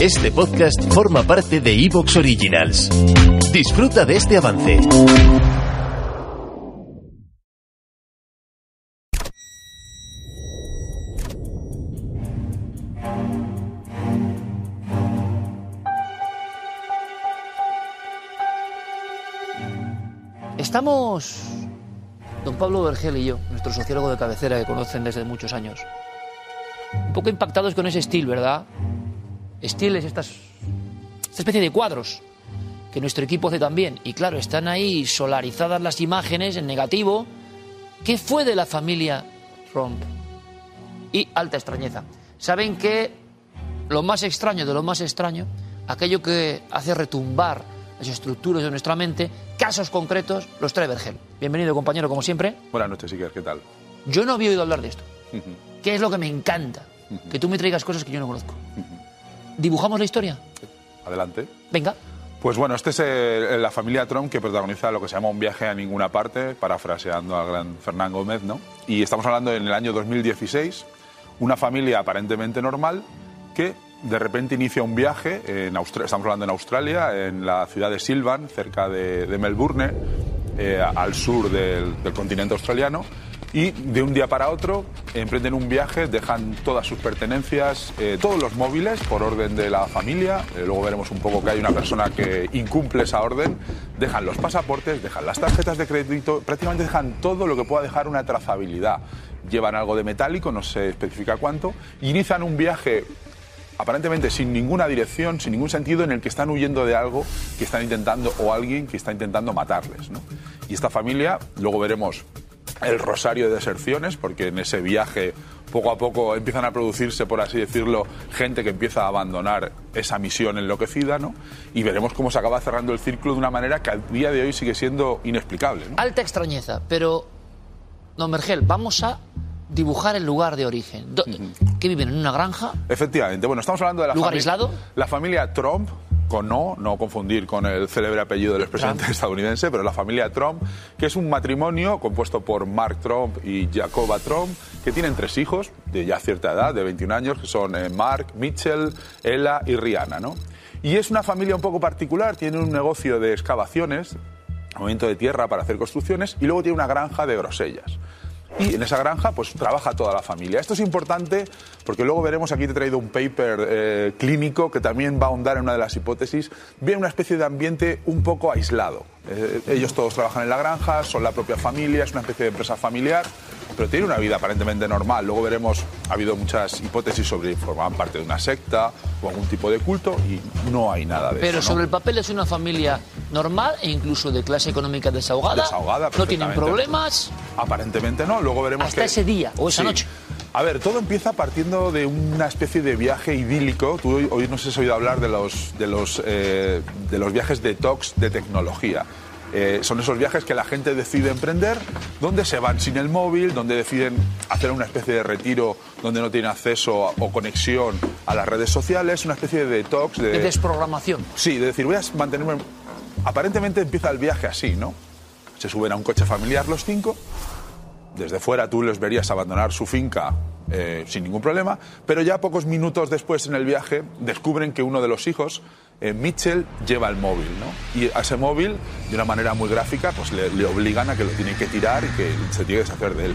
Este podcast forma parte de Evox Originals. Disfruta de este avance. Estamos, don Pablo Vergel y yo, nuestro sociólogo de cabecera que conocen desde muchos años, un poco impactados con ese estilo, ¿verdad? Estilo es estas, esta especie de cuadros que nuestro equipo hace también. Y claro, están ahí solarizadas las imágenes en negativo. ¿Qué fue de la familia Trump? Y alta extrañeza. Saben que lo más extraño de lo más extraño, aquello que hace retumbar las estructuras de nuestra mente, casos concretos, los trae Vergel. Bienvenido, compañero, como siempre. Buenas noches, Iker, ¿qué tal? Yo no había oído hablar de esto. ¿Qué es lo que me encanta? Que tú me traigas cosas que yo no conozco. ¿Dibujamos la historia? Adelante. Venga. Pues bueno, esta es eh, la familia Trump que protagoniza lo que se llama un viaje a ninguna parte, parafraseando al gran Fernán Gómez, ¿no? Y estamos hablando en el año 2016, una familia aparentemente normal que de repente inicia un viaje, en Austra- estamos hablando en Australia, en la ciudad de Silvan, cerca de, de Melbourne, eh, al sur del, del continente australiano, y de un día para otro emprenden un viaje, dejan todas sus pertenencias, eh, todos los móviles por orden de la familia, eh, luego veremos un poco que hay una persona que incumple esa orden, dejan los pasaportes, dejan las tarjetas de crédito, prácticamente dejan todo lo que pueda dejar una trazabilidad. Llevan algo de metálico, no se especifica cuánto, inician un viaje aparentemente sin ninguna dirección, sin ningún sentido, en el que están huyendo de algo que están intentando o alguien que está intentando matarles. ¿no? Y esta familia, luego veremos el rosario de deserciones, porque en ese viaje poco a poco empiezan a producirse, por así decirlo, gente que empieza a abandonar esa misión enloquecida, ¿no? Y veremos cómo se acaba cerrando el círculo de una manera que al día de hoy sigue siendo inexplicable. ¿no? Alta extrañeza, pero, don Vergel, vamos a dibujar el lugar de origen. Do- ¿Qué viven en una granja? Efectivamente. Bueno, estamos hablando de la ¿Lugar aislado? La familia Trump, con no, no confundir con el célebre apellido del expresidente Trump. estadounidense, pero la familia Trump, que es un matrimonio compuesto por Mark Trump y Jacoba Trump, que tienen tres hijos de ya cierta edad, de 21 años, que son eh, Mark, Mitchell, Ella y Rihanna, ¿no? Y es una familia un poco particular, tiene un negocio de excavaciones, movimiento de tierra para hacer construcciones, y luego tiene una granja de grosellas. Y en esa granja pues trabaja toda la familia. Esto es importante porque luego veremos, aquí te he traído un paper eh, clínico que también va a ahondar en una de las hipótesis. Viene una especie de ambiente un poco aislado. Eh, ellos todos trabajan en la granja, son la propia familia, es una especie de empresa familiar, pero tiene una vida aparentemente normal. Luego veremos, ha habido muchas hipótesis sobre si formaban parte de una secta o algún tipo de culto y no hay nada de Pero eso. ¿no? sobre el papel es una familia normal e incluso de clase económica desahogada. Desahogada, no tienen problemas Aparentemente no, luego veremos hasta que... ese día o esa Sí. noche. A ver, todo empieza partiendo de una especie de viaje idílico. Tú hoy, no sé si has oído hablar de los, de los, eh, de los viajes detox de tecnología. Eh, son esos viajes que la gente decide emprender, donde se van sin el móvil, donde deciden hacer una especie de retiro donde no tienen acceso a- o conexión a las redes sociales, una especie de detox. De, De desprogramación. Sí, de decir, voy a mantenerme. Aparentemente empieza el viaje así, ¿no? Se suben a un coche familiar los cinco. Desde fuera tú les verías abandonar su finca eh, sin ningún problema, pero ya pocos minutos después en el viaje descubren que uno de los hijos, eh, Mitchell, lleva el móvil, ¿no? Y a ese móvil, de una manera muy gráfica, pues le, obligan a que lo tiene que tirar y que se tiene que deshacer de él.